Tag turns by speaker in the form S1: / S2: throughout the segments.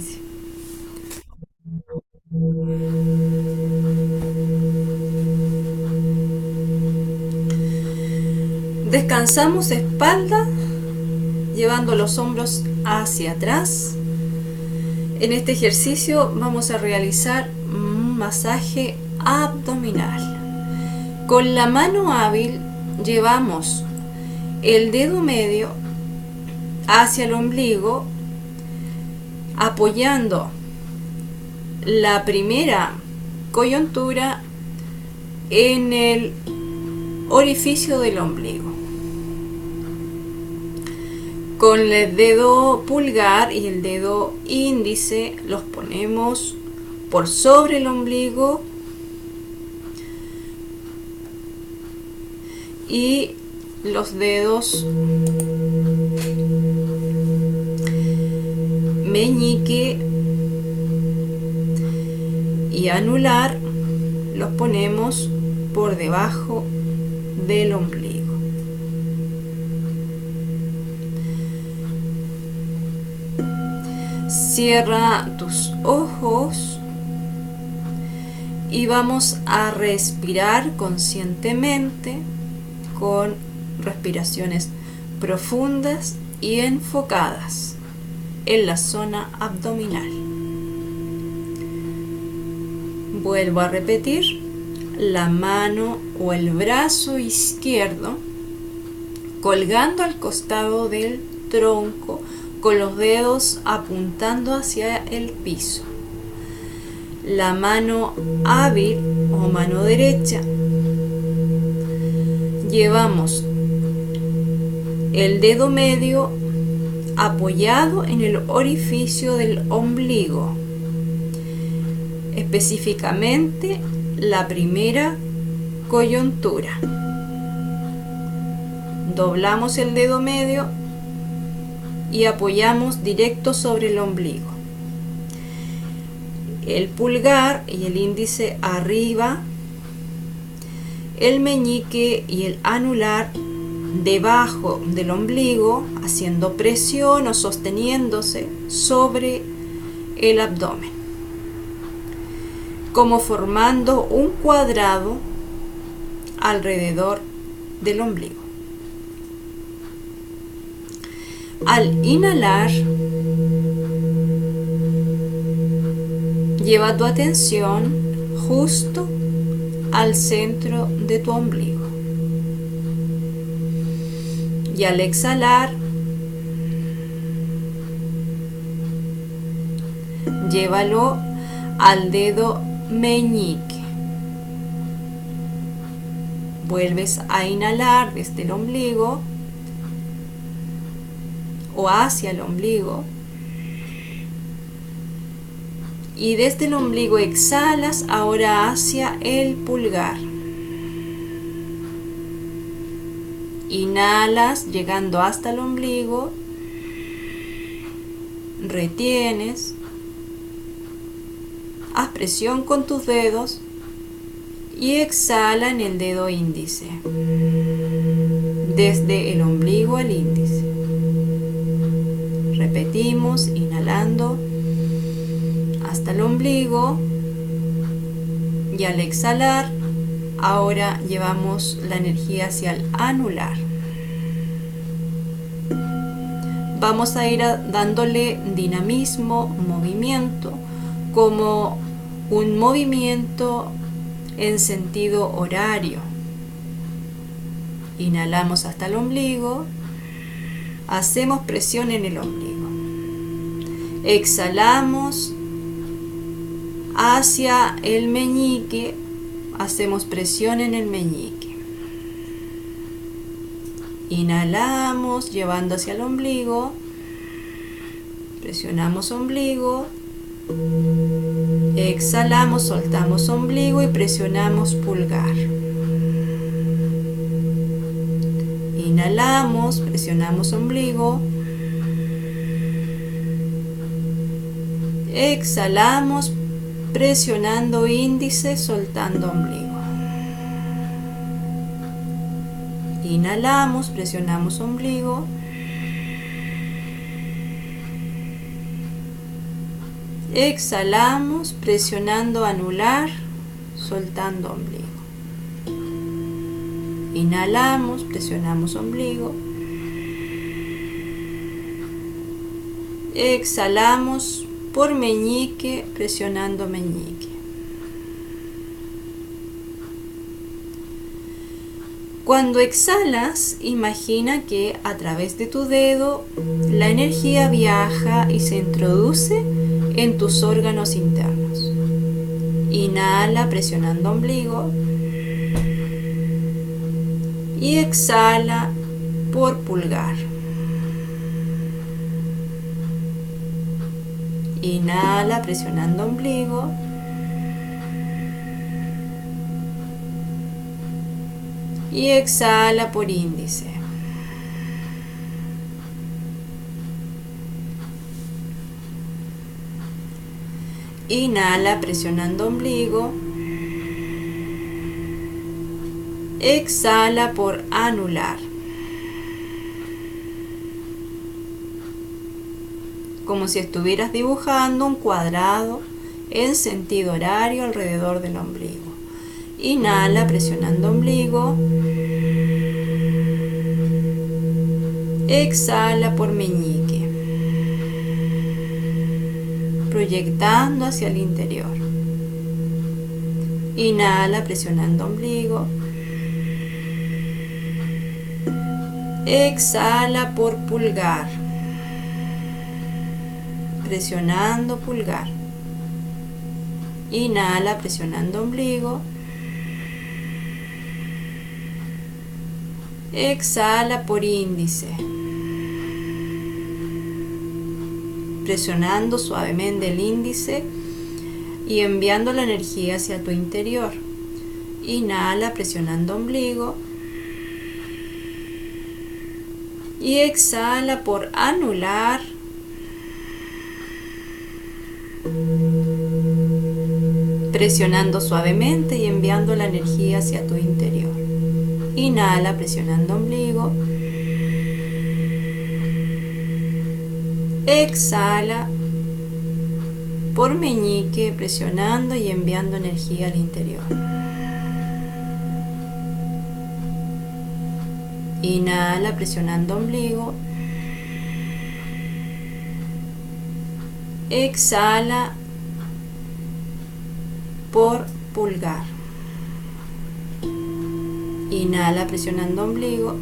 S1: sí. Descansamos espalda, llevando los hombros hacia atrás. En este ejercicio vamos a realizar un masaje abdominal. Con la mano hábil llevamos el dedo medio hacia el ombligo, apoyando la primera coyuntura en el orificio del ombligo. Con el dedo pulgar y el dedo índice los ponemos por sobre el ombligo y los dedos meñique y anular los ponemos por debajo del ombligo. Cierra tus ojos y vamos a respirar conscientemente con respiraciones profundas y enfocadas en la zona abdominal. Vuelvo a repetir, la mano o el brazo izquierdo colgando al costado del tronco con los dedos apuntando hacia el piso. La mano hábil o mano derecha llevamos el dedo medio apoyado en el orificio del ombligo, específicamente la primera coyuntura. Doblamos el dedo medio y apoyamos directo sobre el ombligo. El pulgar y el índice arriba, el meñique y el anular debajo del ombligo, haciendo presión o sosteniéndose sobre el abdomen, como formando un cuadrado alrededor del ombligo. Al inhalar, lleva tu atención justo al centro de tu ombligo. Y al exhalar, llévalo al dedo meñique. Vuelves a inhalar desde el ombligo o hacia el ombligo. Y desde el ombligo exhalas ahora hacia el pulgar. Inhalas llegando hasta el ombligo. Retienes. Haz presión con tus dedos y exhala en el dedo índice. Desde el ombligo al índice. Repetimos, inhalando hasta el ombligo y al exhalar ahora llevamos la energía hacia el anular. Vamos a ir dándole dinamismo, movimiento, como un movimiento en sentido horario. Inhalamos hasta el ombligo, hacemos presión en el ombligo. Exhalamos hacia el meñique, hacemos presión en el meñique. Inhalamos llevando hacia el ombligo, presionamos ombligo, exhalamos, soltamos ombligo y presionamos pulgar. Inhalamos, presionamos ombligo, Exhalamos presionando índice, soltando ombligo. Inhalamos, presionamos ombligo. Exhalamos presionando anular, soltando ombligo. Inhalamos, presionamos ombligo. Exhalamos por meñique, presionando meñique. Cuando exhalas, imagina que a través de tu dedo la energía viaja y se introduce en tus órganos internos. Inhala presionando ombligo y exhala por pulgar. Inhala presionando ombligo. Y exhala por índice. Inhala presionando ombligo. Exhala por anular. Como si estuvieras dibujando un cuadrado en sentido horario alrededor del ombligo. Inhala presionando ombligo. Exhala por meñique. Proyectando hacia el interior. Inhala presionando ombligo. Exhala por pulgar. Presionando pulgar. Inhala presionando ombligo. Exhala por índice. Presionando suavemente el índice y enviando la energía hacia tu interior. Inhala presionando ombligo. y exhala por anular. Presionando suavemente y enviando la energía hacia tu interior. Inhala presionando ombligo. Exhala por meñique presionando y enviando energía al interior. Inhala presionando ombligo. Exhala por pulgar. Inhala presionando ombligo.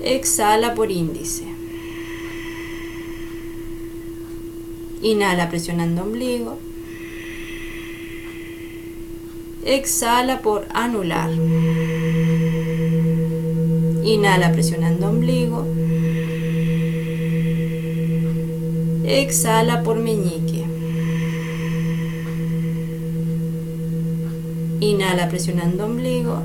S1: Exhala por índice. Inhala presionando ombligo. Exhala por anular. Inhala presionando ombligo. Exhala por meñique. Inhala presionando ombligo.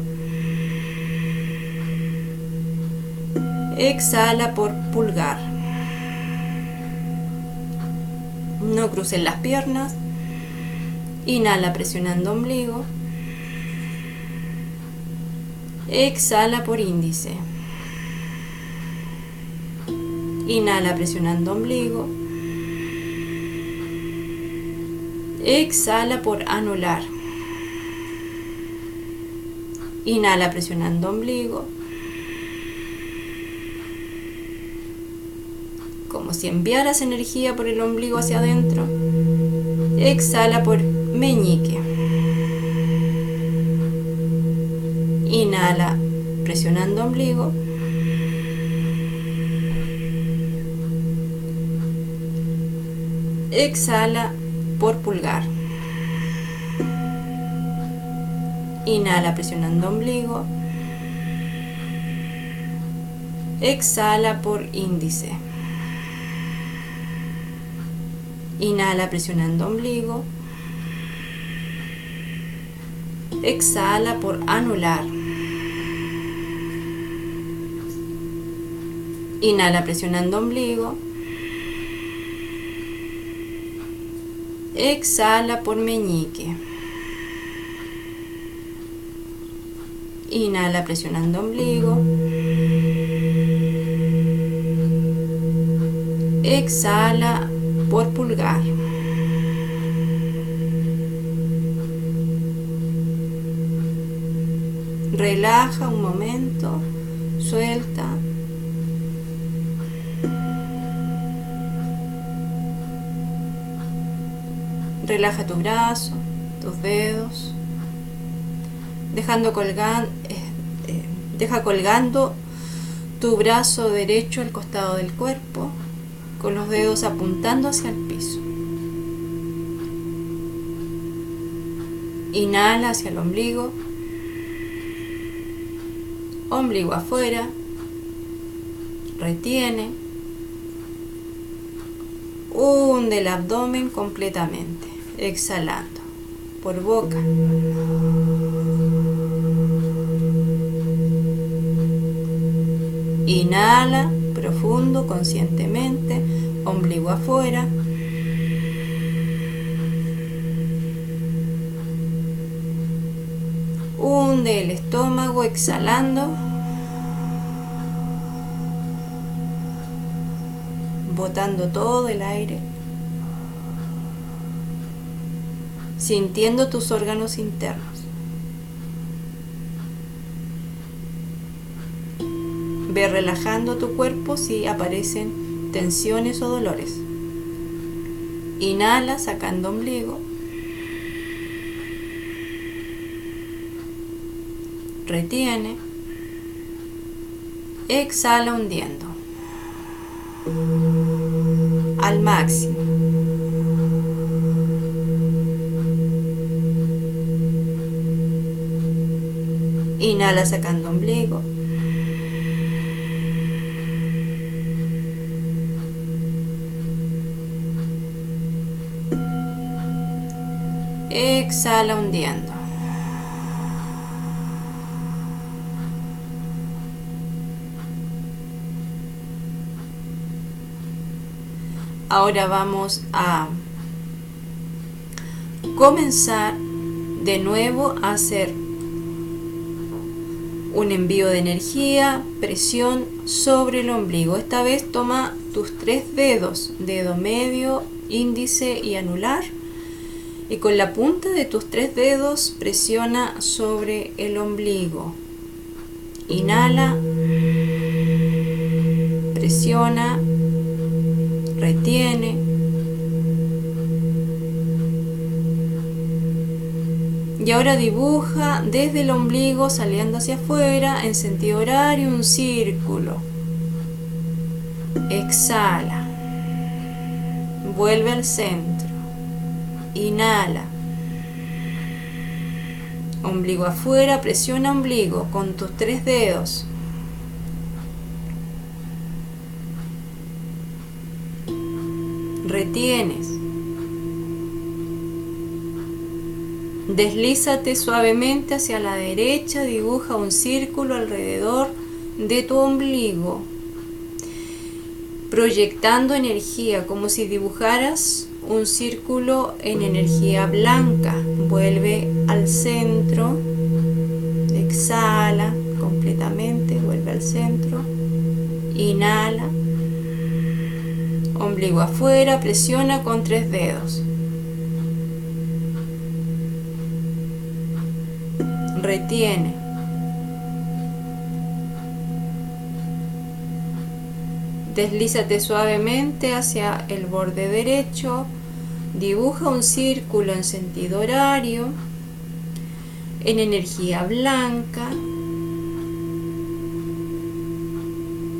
S1: Exhala por pulgar. No crucen las piernas. Inhala presionando ombligo. Exhala por índice. Inhala presionando ombligo. Exhala por anular. Inhala presionando ombligo. Como si enviaras energía por el ombligo hacia adentro. Exhala por meñique. Inhala presionando ombligo. Exhala por pulgar. Inhala presionando ombligo. Exhala por índice. Inhala presionando ombligo. Exhala por anular. Inhala presionando ombligo. Exhala por meñique. Inhala presionando ombligo. Exhala por pulgar. Relaja un momento, suelta. Relaja tu brazo, tus dedos, dejando eh, eh, deja colgando tu brazo derecho al costado del cuerpo, con los dedos apuntando hacia el piso. Inhala hacia el ombligo, ombligo afuera, retiene, hunde el abdomen completamente, exhalando por boca. Inhala profundo, conscientemente, ombligo afuera. Hunde el estómago exhalando. Botando todo el aire. Sintiendo tus órganos internos. Ve relajando tu cuerpo si aparecen tensiones o dolores. Inhala sacando ombligo. Retiene. Exhala hundiendo. Al máximo. Inhala sacando ombligo. Exhala hundiendo. Ahora vamos a comenzar de nuevo a hacer un envío de energía, presión sobre el ombligo. Esta vez toma tus tres dedos, dedo medio, índice y anular y con la punta de tus tres dedos presiona sobre el ombligo. Inhala, presiona, retiene. Y ahora dibuja desde el ombligo saliendo hacia afuera en sentido horario un círculo. Exhala. Vuelve al centro. Inhala. Ombligo afuera, presiona ombligo con tus tres dedos. Retienes. Deslízate suavemente hacia la derecha, dibuja un círculo alrededor de tu ombligo, proyectando energía como si dibujaras un círculo en energía blanca. Vuelve al centro, exhala completamente, vuelve al centro, inhala, ombligo afuera, presiona con tres dedos. Retiene. Deslízate suavemente hacia el borde derecho, Dibuja un círculo en sentido horario, en energía blanca.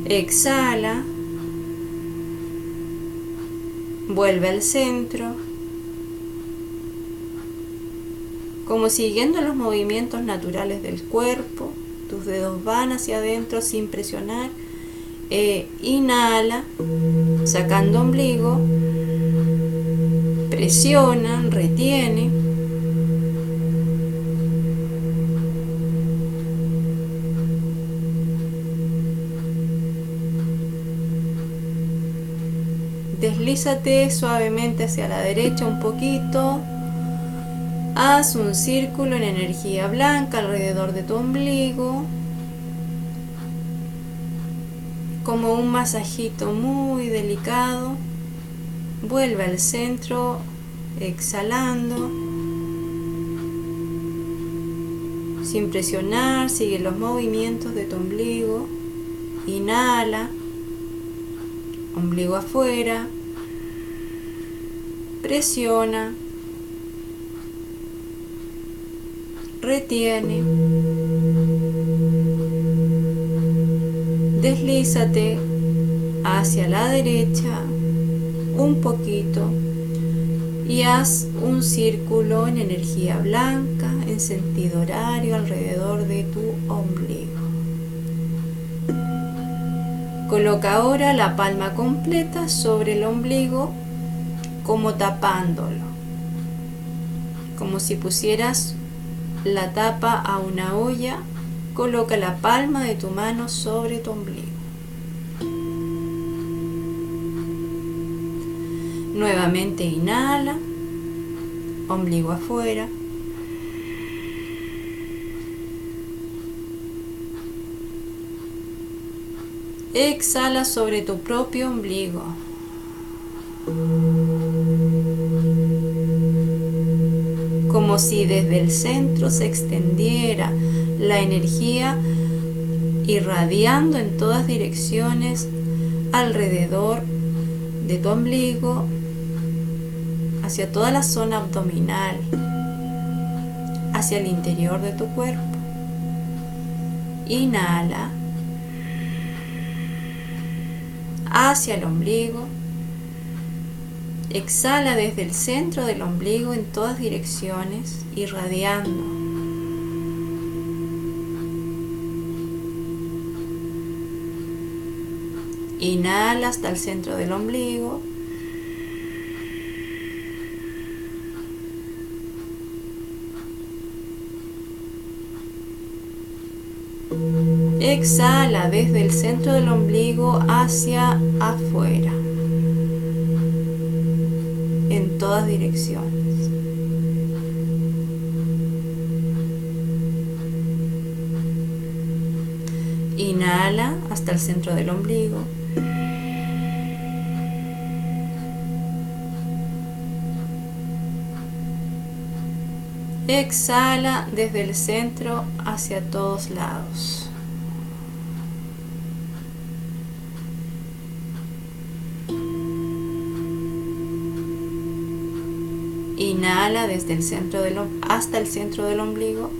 S1: Exhala. Vuelve al centro. Como siguiendo los movimientos naturales del cuerpo, tus dedos van hacia adentro sin presionar. E inhala, sacando ombligo presiona, retiene. Deslízate suavemente hacia la derecha un poquito. Haz un círculo en energía blanca alrededor de tu ombligo. como un masajito muy delicado. Vuelve al centro, exhalando. Sin presionar, sigue los movimientos de tu ombligo. Inhala, ombligo afuera. Presiona. Retiene. Deslízate hacia la derecha un poquito y haz un círculo en energía blanca en sentido horario alrededor de tu ombligo. Coloca ahora la palma completa sobre el ombligo como tapándolo, como si pusieras la tapa a una olla Coloca la palma de tu mano sobre tu ombligo. Nuevamente inhala, ombligo afuera. Exhala sobre tu propio ombligo. Como si desde el centro se extendiera la energía irradiando en todas direcciones alrededor de tu ombligo, hacia toda la zona abdominal, hacia el interior de tu cuerpo. Inhala hacia el ombligo. Exhala desde el centro del ombligo en todas direcciones, irradiando Inhala hasta el centro del ombligo. Exhala desde el centro del ombligo hacia afuera, en todas direcciones. Inhala hasta el centro del ombligo. Exhala desde el centro hacia todos lados. Inhala desde el centro del, hasta el centro del ombligo.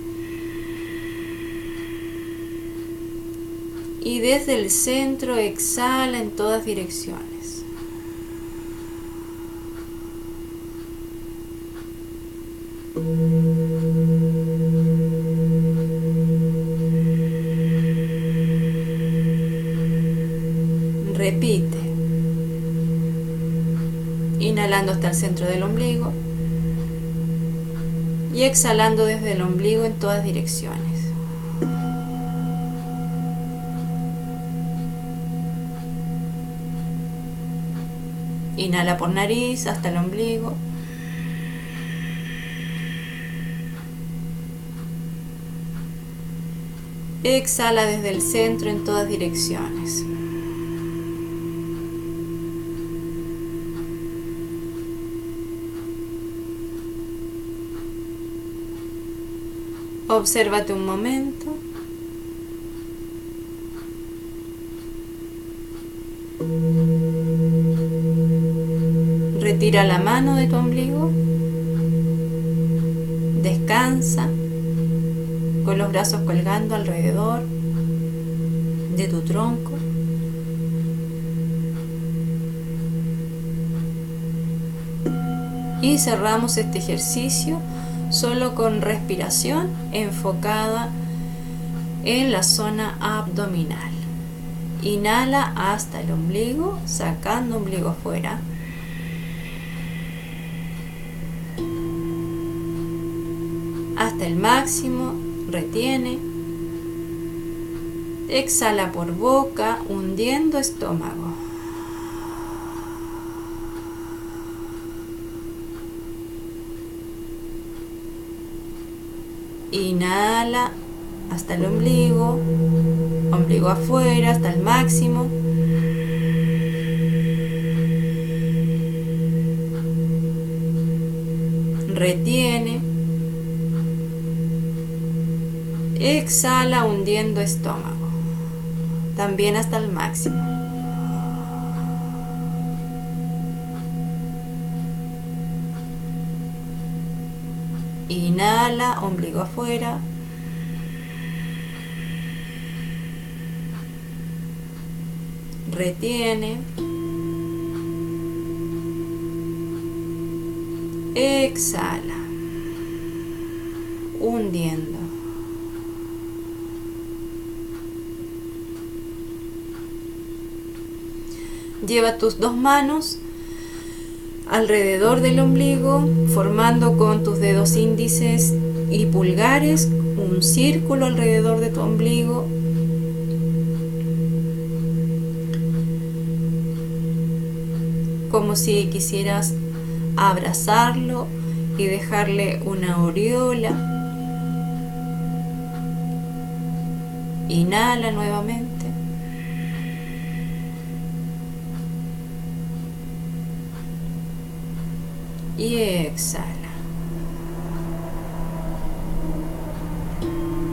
S1: Y desde el centro exhala en todas direcciones. Repite. Inhalando hasta el centro del ombligo y exhalando desde el ombligo en todas direcciones. Inhala por nariz hasta el ombligo. Exhala desde el centro en todas direcciones. Obsérvate un momento. Retira la mano de tu ombligo. Descansa con los brazos colgando alrededor de tu tronco. Y cerramos este ejercicio solo con respiración enfocada en la zona abdominal. Inhala hasta el ombligo, sacando ombligo afuera. Hasta el máximo, retiene. Exhala por boca, hundiendo estómago. Inhala hasta el ombligo, ombligo afuera, hasta el máximo. Retiene. Exhala hundiendo estómago, también hasta el máximo. Ombligo afuera. Retiene. Exhala. Hundiendo. Lleva tus dos manos alrededor del ombligo, formando con tus dedos índices y pulgares un círculo alrededor de tu ombligo. Como si quisieras abrazarlo y dejarle una aureola. Inhala nuevamente. Y exhala.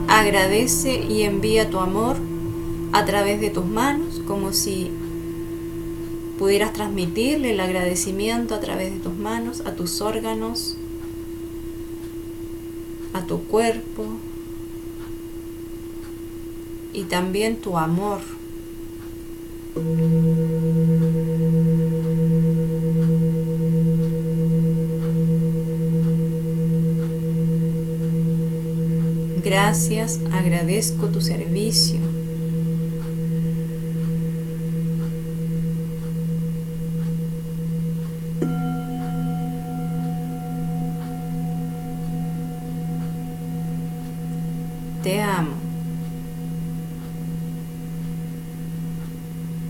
S1: Agradece y envía tu amor a través de tus manos como si pudieras transmitirle el agradecimiento a través de tus manos, a tus órganos, a tu cuerpo y también tu amor. Gracias, agradezco tu servicio. Te amo.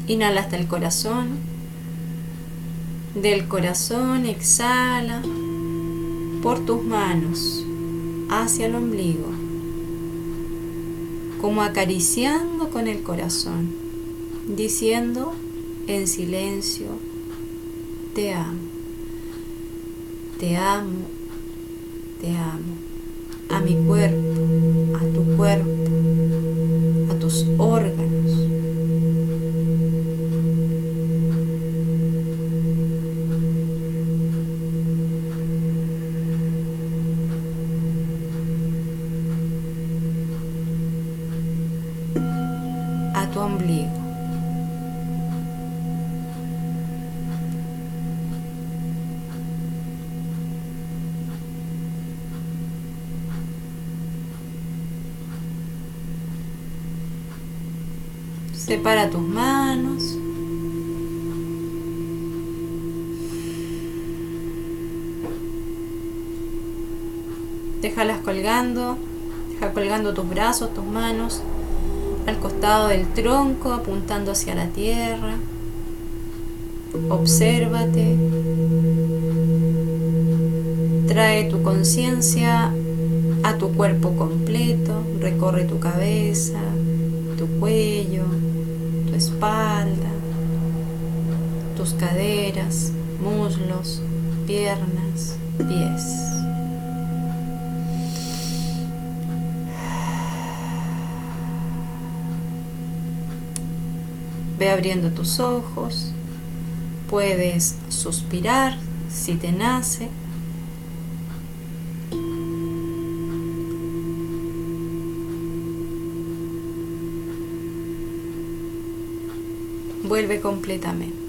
S1: Inhala hasta el corazón. Del corazón exhala por tus manos hacia el ombligo, como acariciando con el corazón, diciendo en silencio, te amo, te amo, te amo, a mi cuerpo, a tu cuerpo, Separa tus manos. Déjalas colgando, deja colgando tus brazos, tus manos al costado del tronco, apuntando hacia la tierra. Obsérvate. Trae tu conciencia a tu cuerpo completo, recorre tu cabeza, tu cuello, tu espalda, tus caderas, muslos, piernas, pies. Ve abriendo tus ojos, puedes suspirar si te nace. Vuelve completamente.